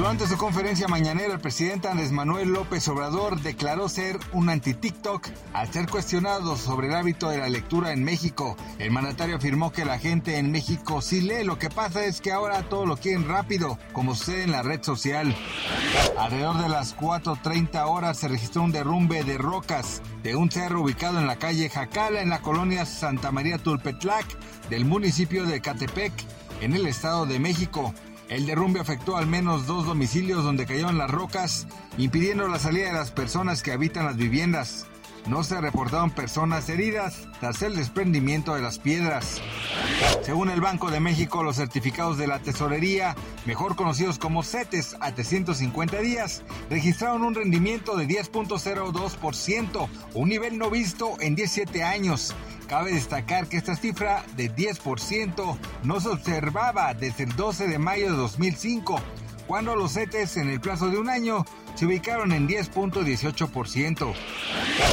Durante su conferencia mañanera, el presidente Andrés Manuel López Obrador declaró ser un anti-TikTok al ser cuestionado sobre el hábito de la lectura en México. El mandatario afirmó que la gente en México sí lee, lo que pasa es que ahora todo lo quieren rápido, como sucede en la red social. Alrededor de las 4.30 horas se registró un derrumbe de rocas de un cerro ubicado en la calle Jacala, en la colonia Santa María Tulpetlac, del municipio de Catepec, en el Estado de México. El derrumbe afectó al menos dos domicilios donde cayeron las rocas, impidiendo la salida de las personas que habitan las viviendas. No se reportaron personas heridas tras el desprendimiento de las piedras. Según el Banco de México, los certificados de la tesorería, mejor conocidos como CETES a 350 días, registraron un rendimiento de 10.02%, un nivel no visto en 17 años. Cabe destacar que esta cifra de 10% no se observaba desde el 12 de mayo de 2005, cuando los CETES en el plazo de un año se ubicaron en 10.18%.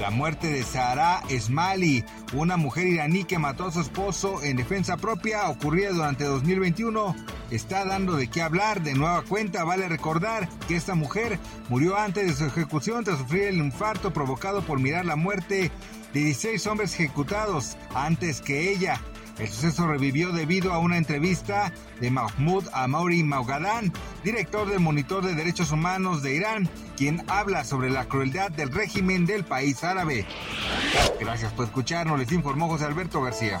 La muerte de Sahara Esmali, una mujer iraní que mató a su esposo en defensa propia, ocurrida durante 2021, está dando de qué hablar. De nueva cuenta, vale recordar que esta mujer murió antes de su ejecución tras sufrir el infarto provocado por mirar la muerte de 16 hombres ejecutados antes que ella. El suceso revivió debido a una entrevista de Mahmoud Amouri Maugadán, director del Monitor de Derechos Humanos de Irán, quien habla sobre la crueldad del régimen del país árabe. Gracias por escucharnos, les informó José Alberto García.